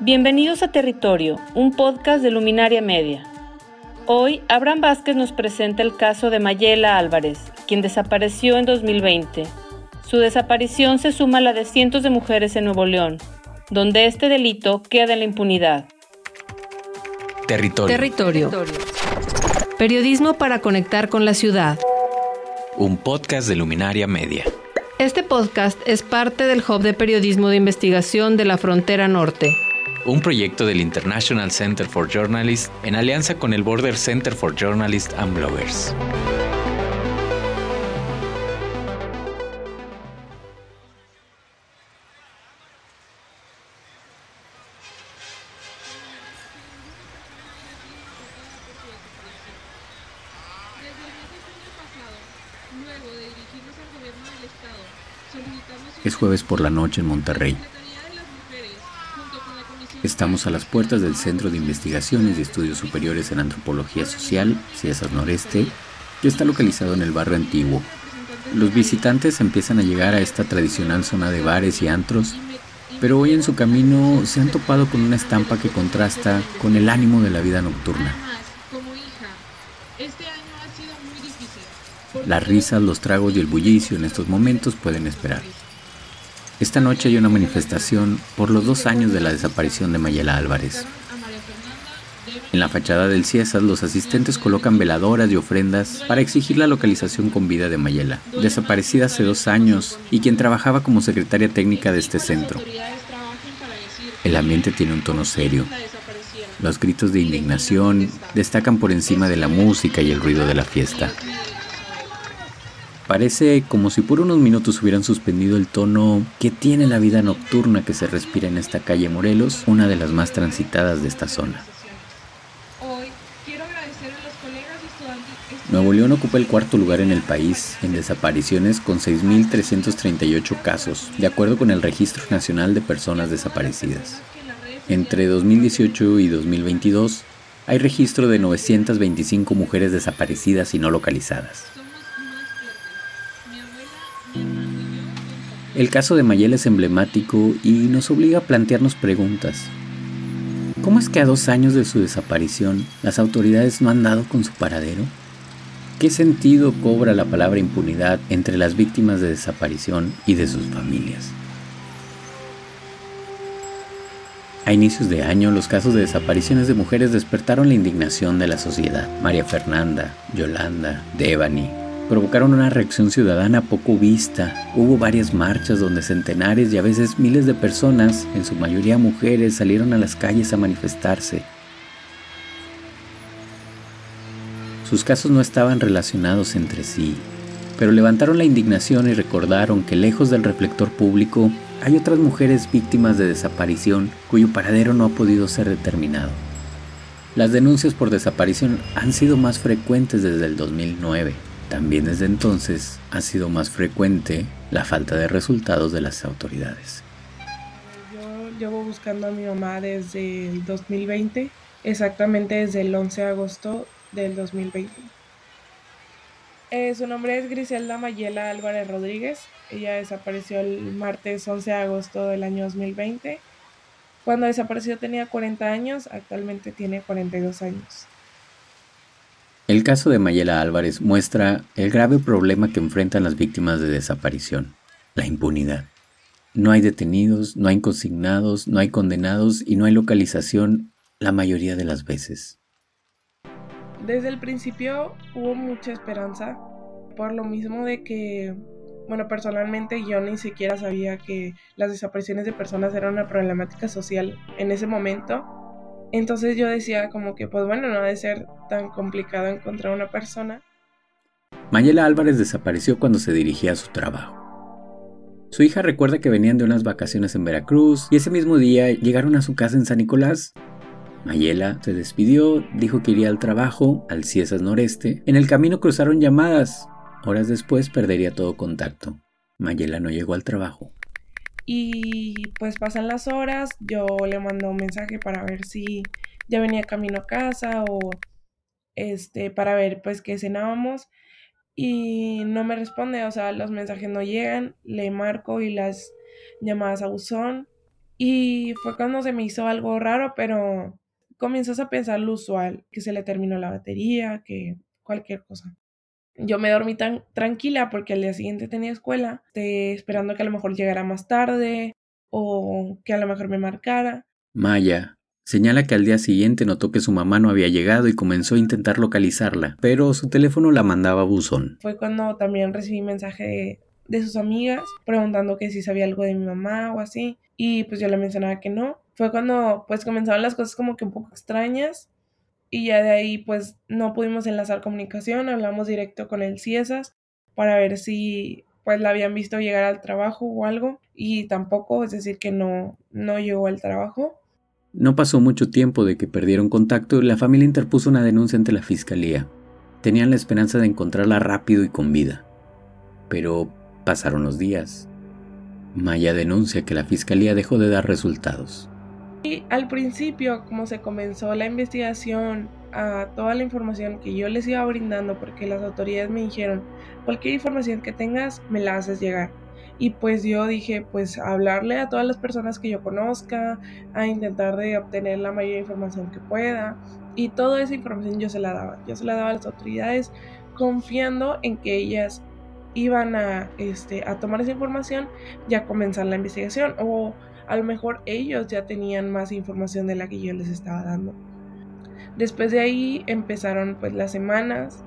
Bienvenidos a Territorio, un podcast de Luminaria Media. Hoy, Abraham Vázquez nos presenta el caso de Mayela Álvarez, quien desapareció en 2020. Su desaparición se suma a la de cientos de mujeres en Nuevo León, donde este delito queda en la impunidad. Territorio. Territorio. Periodismo para conectar con la ciudad. Un podcast de Luminaria Media. Este podcast es parte del Hub de Periodismo de Investigación de la Frontera Norte. Un proyecto del International Center for Journalists en alianza con el Border Center for Journalists and Bloggers. Es jueves por la noche en Monterrey. Estamos a las puertas del Centro de Investigaciones y Estudios Superiores en Antropología Social, CIESAS Noreste, que está localizado en el barrio antiguo. Los visitantes empiezan a llegar a esta tradicional zona de bares y antros, pero hoy en su camino se han topado con una estampa que contrasta con el ánimo de la vida nocturna. Las risas, los tragos y el bullicio en estos momentos pueden esperar. Esta noche hay una manifestación por los dos años de la desaparición de Mayela Álvarez. En la fachada del CIESAS, los asistentes colocan veladoras y ofrendas para exigir la localización con vida de Mayela, desaparecida hace dos años y quien trabajaba como secretaria técnica de este centro. El ambiente tiene un tono serio. Los gritos de indignación destacan por encima de la música y el ruido de la fiesta. Parece como si por unos minutos hubieran suspendido el tono que tiene la vida nocturna que se respira en esta calle Morelos, una de las más transitadas de esta zona. Nuevo León ocupa el cuarto lugar en el país en desapariciones con 6.338 casos, de acuerdo con el Registro Nacional de Personas Desaparecidas. Entre 2018 y 2022 hay registro de 925 mujeres desaparecidas y no localizadas. El caso de Mayela es emblemático y nos obliga a plantearnos preguntas. ¿Cómo es que a dos años de su desaparición las autoridades no han dado con su paradero? ¿Qué sentido cobra la palabra impunidad entre las víctimas de desaparición y de sus familias? A inicios de año, los casos de desapariciones de mujeres despertaron la indignación de la sociedad. María Fernanda, Yolanda, Devani, provocaron una reacción ciudadana poco vista. Hubo varias marchas donde centenares y a veces miles de personas, en su mayoría mujeres, salieron a las calles a manifestarse. Sus casos no estaban relacionados entre sí, pero levantaron la indignación y recordaron que lejos del reflector público hay otras mujeres víctimas de desaparición cuyo paradero no ha podido ser determinado. Las denuncias por desaparición han sido más frecuentes desde el 2009. También desde entonces ha sido más frecuente la falta de resultados de las autoridades. Yo llevo buscando a mi mamá desde el 2020, exactamente desde el 11 de agosto del 2020. Eh, su nombre es Griselda Mayela Álvarez Rodríguez. Ella desapareció el martes 11 de agosto del año 2020. Cuando desapareció tenía 40 años, actualmente tiene 42 años. El caso de Mayela Álvarez muestra el grave problema que enfrentan las víctimas de desaparición, la impunidad. No hay detenidos, no hay consignados, no hay condenados y no hay localización la mayoría de las veces. Desde el principio hubo mucha esperanza, por lo mismo de que, bueno, personalmente yo ni siquiera sabía que las desapariciones de personas eran una problemática social en ese momento entonces yo decía como que, pues bueno, no debe ser tan complicado encontrar una persona. Mayela Álvarez desapareció cuando se dirigía a su trabajo. Su hija recuerda que venían de unas vacaciones en Veracruz y ese mismo día llegaron a su casa en San Nicolás. Mayela se despidió, dijo que iría al trabajo, al Ciesas Noreste. En el camino cruzaron llamadas. Horas después perdería todo contacto. Mayela no llegó al trabajo. Y pues pasan las horas, yo le mando un mensaje para ver si ya venía camino a casa o este para ver pues qué cenábamos y no me responde, o sea, los mensajes no llegan, le marco y las llamadas a buzón Y fue cuando se me hizo algo raro, pero comienzas a pensar lo usual, que se le terminó la batería, que cualquier cosa. Yo me dormí tan tranquila porque al día siguiente tenía escuela, esperando que a lo mejor llegara más tarde o que a lo mejor me marcara. Maya señala que al día siguiente notó que su mamá no había llegado y comenzó a intentar localizarla, pero su teléfono la mandaba a buzón. Fue cuando también recibí mensaje de, sus amigas preguntando que si sabía algo de mi mamá o así y pues yo le mencionaba que no. Fue cuando pues comenzaron las cosas como que un poco extrañas y ya de ahí pues no pudimos enlazar comunicación, hablamos directo con el CIESAS para ver si pues la habían visto llegar al trabajo o algo y tampoco, es decir, que no, no llegó al trabajo. No pasó mucho tiempo de que perdieron contacto y la familia interpuso una denuncia ante la fiscalía. Tenían la esperanza de encontrarla rápido y con vida. Pero pasaron los días. Maya denuncia que la fiscalía dejó de dar resultados. Y al principio, como se comenzó la investigación, a toda la información que yo les iba brindando, porque las autoridades me dijeron, cualquier información que tengas, me la haces llegar. Y pues yo dije, pues hablarle a todas las personas que yo conozca, a intentar de obtener la mayor información que pueda. Y toda esa información yo se la daba. Yo se la daba a las autoridades confiando en que ellas iban a, este, a tomar esa información y a comenzar la investigación. O a lo mejor ellos ya tenían más información de la que yo les estaba dando. Después de ahí empezaron pues las semanas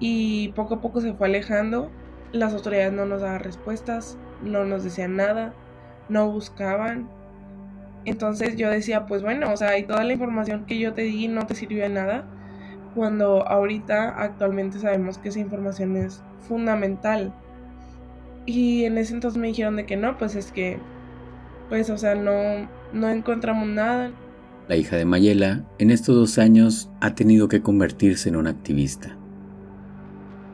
y poco a poco se fue alejando. Las autoridades no nos daban respuestas, no nos decían nada, no buscaban. Entonces yo decía, pues bueno, o sea, y toda la información que yo te di no te sirvió de nada, cuando ahorita actualmente sabemos que esa información es fundamental. Y en ese entonces me dijeron de que no, pues es que pues, o sea, no, no encontramos nada. La hija de Mayela, en estos dos años, ha tenido que convertirse en una activista.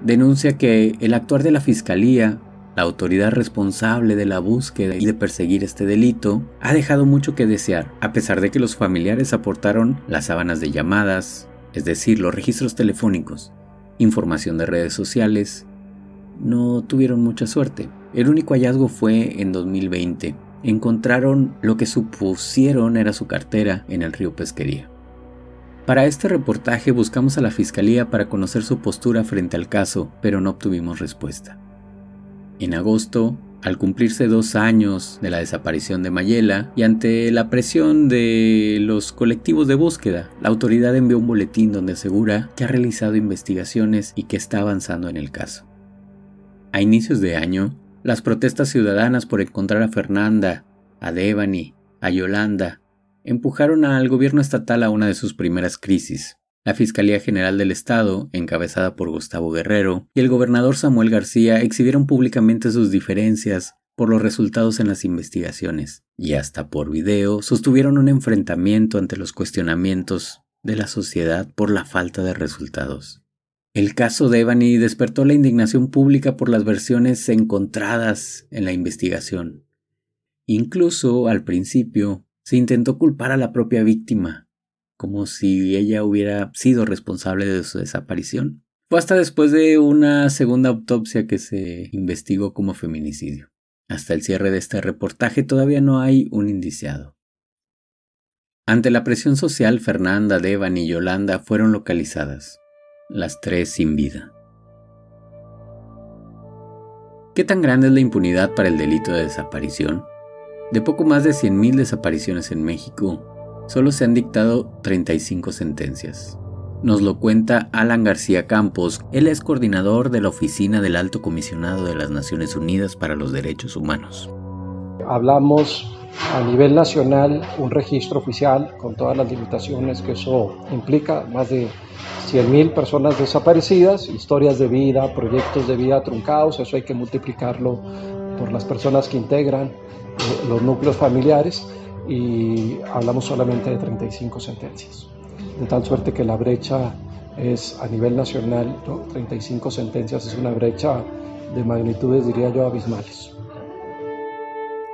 Denuncia que el actuar de la Fiscalía, la autoridad responsable de la búsqueda y de perseguir este delito, ha dejado mucho que desear, a pesar de que los familiares aportaron las sábanas de llamadas, es decir, los registros telefónicos, información de redes sociales, no tuvieron mucha suerte. El único hallazgo fue en 2020, encontraron lo que supusieron era su cartera en el río Pesquería. Para este reportaje buscamos a la Fiscalía para conocer su postura frente al caso, pero no obtuvimos respuesta. En agosto, al cumplirse dos años de la desaparición de Mayela y ante la presión de los colectivos de búsqueda, la autoridad envió un boletín donde asegura que ha realizado investigaciones y que está avanzando en el caso. A inicios de año, las protestas ciudadanas por encontrar a Fernanda, a Devani, a Yolanda, empujaron al gobierno estatal a una de sus primeras crisis. La Fiscalía General del Estado, encabezada por Gustavo Guerrero, y el gobernador Samuel García exhibieron públicamente sus diferencias por los resultados en las investigaciones, y hasta por video sostuvieron un enfrentamiento ante los cuestionamientos de la sociedad por la falta de resultados. El caso de Evany despertó la indignación pública por las versiones encontradas en la investigación. Incluso, al principio, se intentó culpar a la propia víctima, como si ella hubiera sido responsable de su desaparición. Fue hasta después de una segunda autopsia que se investigó como feminicidio. Hasta el cierre de este reportaje todavía no hay un indiciado. Ante la presión social, Fernanda, Devan y Yolanda fueron localizadas las tres sin vida. ¿Qué tan grande es la impunidad para el delito de desaparición? De poco más de 100.000 desapariciones en México, solo se han dictado 35 sentencias. Nos lo cuenta Alan García Campos, él es coordinador de la Oficina del Alto Comisionado de las Naciones Unidas para los Derechos Humanos. Hablamos a nivel nacional un registro oficial con todas las limitaciones que eso implica, más de 100.000 personas desaparecidas, historias de vida, proyectos de vida truncados, eso hay que multiplicarlo por las personas que integran eh, los núcleos familiares y hablamos solamente de 35 sentencias. De tal suerte que la brecha es a nivel nacional, 35 sentencias es una brecha de magnitudes, diría yo, abismales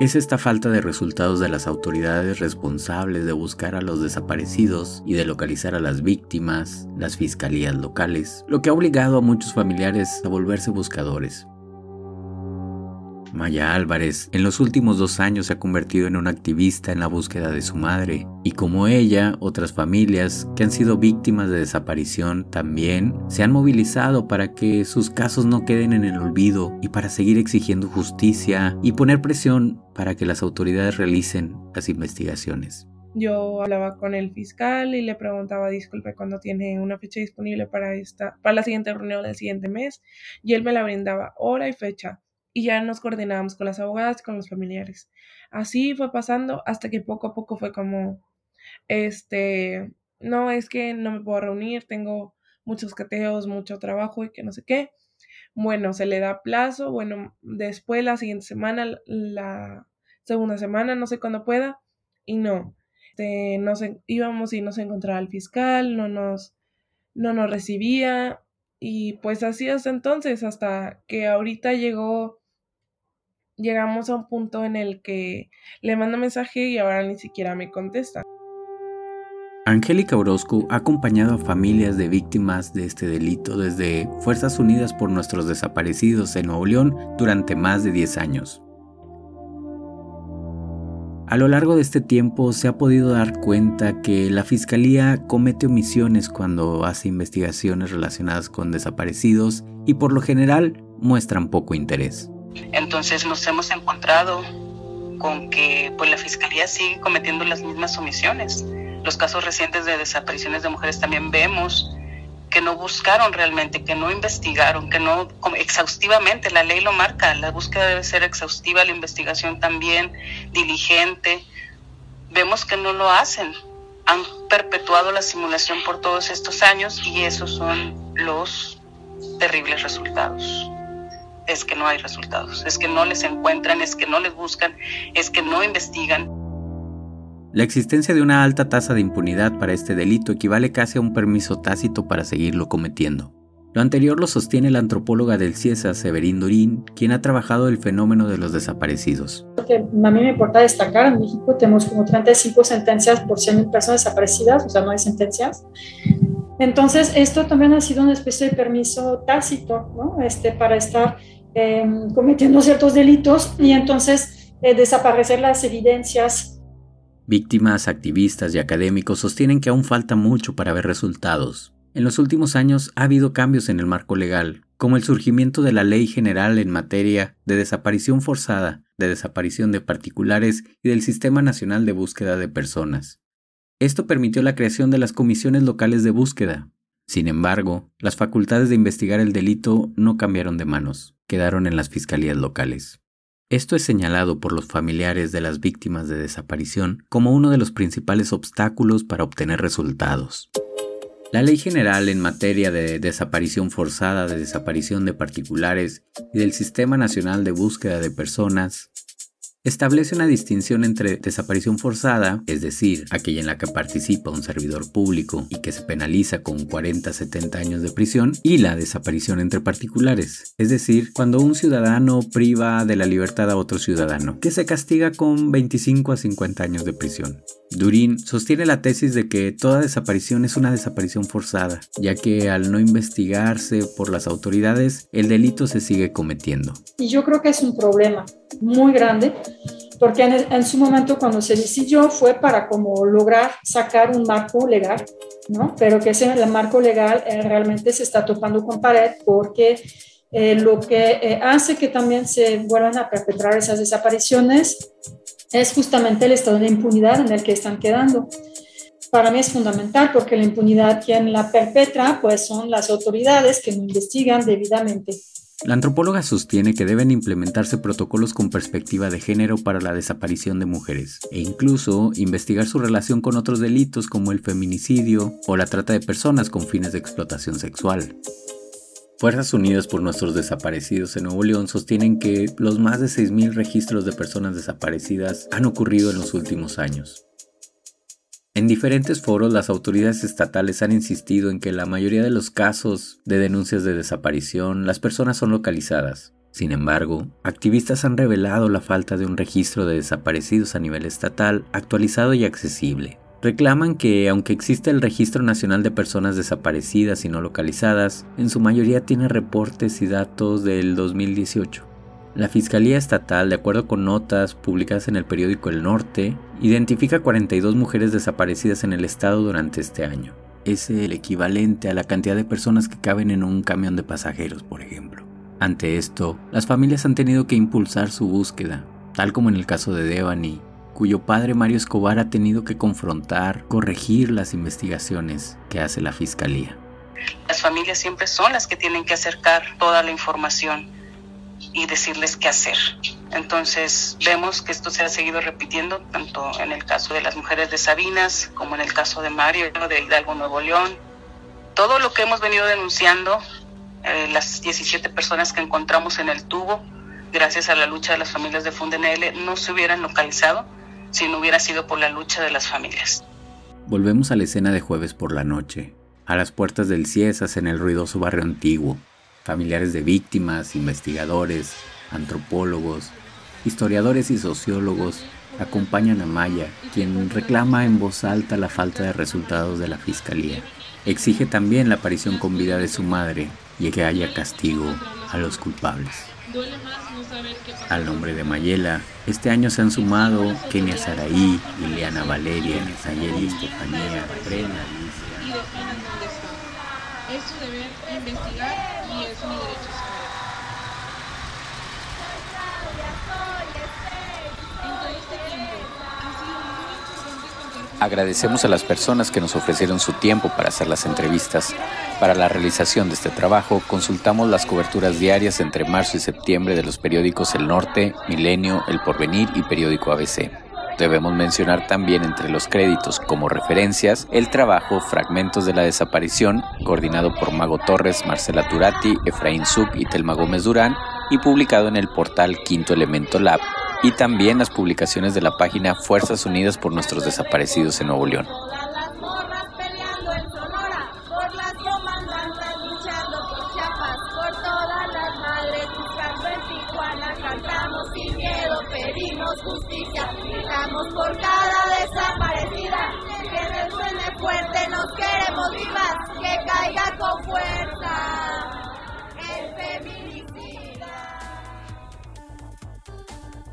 es esta falta de resultados de las autoridades responsables de buscar a los desaparecidos y de localizar a las víctimas, las fiscalías locales, lo que ha obligado a muchos familiares a volverse buscadores. Maya Álvarez en los últimos dos años se ha convertido en una activista en la búsqueda de su madre, y como ella, otras familias que han sido víctimas de desaparición también se han movilizado para que sus casos no queden en el olvido y para seguir exigiendo justicia y poner presión para que las autoridades realicen las investigaciones. Yo hablaba con el fiscal y le preguntaba, disculpe, cuando tiene una fecha disponible para esta, para la siguiente reunión del siguiente mes, y él me la brindaba hora y fecha y ya nos coordinábamos con las abogadas y con los familiares. Así fue pasando hasta que poco a poco fue como, este, no, es que no me puedo reunir, tengo muchos cateos, mucho trabajo y que no sé qué. Bueno, se le da plazo, bueno, después la siguiente semana, la segunda semana, no sé cuándo pueda, y no. Este, íbamos y no se encontraba el fiscal, no nos, no nos recibía, y pues así hasta entonces, hasta que ahorita llegó llegamos a un punto en el que le mando mensaje y ahora ni siquiera me contesta. Angélica Orozco ha acompañado a familias de víctimas de este delito desde Fuerzas Unidas por Nuestros Desaparecidos en Nuevo León durante más de 10 años. A lo largo de este tiempo se ha podido dar cuenta que la Fiscalía comete omisiones cuando hace investigaciones relacionadas con desaparecidos y por lo general muestran poco interés. Entonces nos hemos encontrado con que pues, la Fiscalía sigue cometiendo las mismas omisiones. Los casos recientes de desapariciones de mujeres también vemos que no buscaron realmente, que no investigaron, que no exhaustivamente, la ley lo marca, la búsqueda debe ser exhaustiva, la investigación también, diligente. Vemos que no lo hacen, han perpetuado la simulación por todos estos años y esos son los terribles resultados es que no hay resultados, es que no les encuentran, es que no les buscan, es que no investigan. La existencia de una alta tasa de impunidad para este delito equivale casi a un permiso tácito para seguirlo cometiendo. Lo anterior lo sostiene la antropóloga del CIESA, Severín Durín, quien ha trabajado el fenómeno de los desaparecidos. Lo que a mí me importa destacar, en México tenemos como 35 sentencias por 100.000 personas desaparecidas, o sea, no hay sentencias. Entonces, esto también ha sido una especie de permiso tácito, ¿no? Este, para estar Em, cometiendo ciertos delitos y entonces eh, desaparecer las evidencias. Víctimas, activistas y académicos sostienen que aún falta mucho para ver resultados. En los últimos años ha habido cambios en el marco legal, como el surgimiento de la Ley General en materia de desaparición forzada, de desaparición de particulares y del Sistema Nacional de Búsqueda de Personas. Esto permitió la creación de las comisiones locales de búsqueda, sin embargo, las facultades de investigar el delito no cambiaron de manos, quedaron en las fiscalías locales. Esto es señalado por los familiares de las víctimas de desaparición como uno de los principales obstáculos para obtener resultados. La Ley General en materia de desaparición forzada, de desaparición de particulares y del Sistema Nacional de Búsqueda de Personas Establece una distinción entre desaparición forzada, es decir, aquella en la que participa un servidor público y que se penaliza con 40-70 años de prisión, y la desaparición entre particulares, es decir, cuando un ciudadano priva de la libertad a otro ciudadano, que se castiga con 25 a 50 años de prisión. Durín sostiene la tesis de que toda desaparición es una desaparición forzada, ya que al no investigarse por las autoridades, el delito se sigue cometiendo. Y yo creo que es un problema muy grande, porque en, su momento cuando se decidió fue para como lograr sacar un marco legal, ¿no? Pero que ese el marco legal eh, realmente se está topando con pared porque eh, lo que eh, hace que también se vuelvan a perpetrar esas desapariciones es justamente el estado de impunidad en el que están quedando. Para mí es fundamental porque la impunidad quien la perpetra pues son las autoridades que no investigan debidamente. La antropóloga sostiene que deben implementarse protocolos con perspectiva de género para la desaparición de mujeres e incluso investigar su relación con otros delitos como el feminicidio o la trata de personas con fines de explotación sexual. Fuerzas Unidas por nuestros desaparecidos en Nuevo León sostienen que los más de 6.000 registros de personas desaparecidas han ocurrido en los últimos años. En diferentes foros las autoridades estatales han insistido en que la mayoría de los casos de denuncias de desaparición las personas son localizadas. Sin embargo, activistas han revelado la falta de un registro de desaparecidos a nivel estatal actualizado y accesible. Reclaman que, aunque existe el Registro Nacional de Personas Desaparecidas y No Localizadas, en su mayoría tiene reportes y datos del 2018. La Fiscalía Estatal, de acuerdo con notas publicadas en el periódico El Norte, identifica 42 mujeres desaparecidas en el estado durante este año. Es el equivalente a la cantidad de personas que caben en un camión de pasajeros, por ejemplo. Ante esto, las familias han tenido que impulsar su búsqueda, tal como en el caso de Devani, cuyo padre Mario Escobar ha tenido que confrontar, corregir las investigaciones que hace la Fiscalía. Las familias siempre son las que tienen que acercar toda la información y decirles qué hacer. Entonces vemos que esto se ha seguido repitiendo tanto en el caso de las mujeres de Sabinas como en el caso de Mario de Hidalgo Nuevo León. Todo lo que hemos venido denunciando, eh, las 17 personas que encontramos en el tubo, gracias a la lucha de las familias de Fundenl, no se hubieran localizado si no hubiera sido por la lucha de las familias. Volvemos a la escena de jueves por la noche, a las puertas del Ciesas en el ruidoso barrio antiguo, familiares de víctimas, investigadores, antropólogos, historiadores y sociólogos acompañan a Maya, quien reclama en voz alta la falta de resultados de la fiscalía. Exige también la aparición con vida de su madre y que haya castigo a los culpables. Al nombre de Mayela, este año se han sumado Kenia Saraí, Ileana Valeria, Nayeli Estefanía, Brena, Es su deber investigar Agradecemos a las personas que nos ofrecieron su tiempo para hacer las entrevistas. Para la realización de este trabajo, consultamos las coberturas diarias entre marzo y septiembre de los periódicos El Norte, Milenio, El Porvenir y Periódico ABC. Debemos mencionar también entre los créditos como referencias el trabajo Fragmentos de la Desaparición, coordinado por Mago Torres, Marcela Turati, Efraín Zuc y Telma Gómez Durán, y publicado en el portal Quinto Elemento Lab, y también las publicaciones de la página Fuerzas Unidas por nuestros desaparecidos en Nuevo León.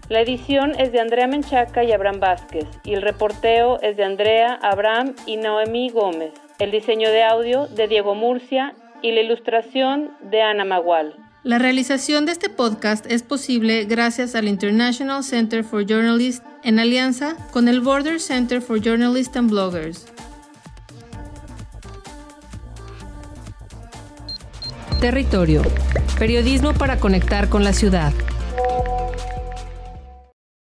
La edición es de Andrea Menchaca y Abraham Vázquez y el reporteo es de Andrea, Abraham y Noemí Gómez. El diseño de audio de Diego Murcia y la ilustración de Ana Magual. La realización de este podcast es posible gracias al International Center for Journalists en alianza con el Border Center for Journalists and Bloggers. Territorio. Periodismo para conectar con la ciudad.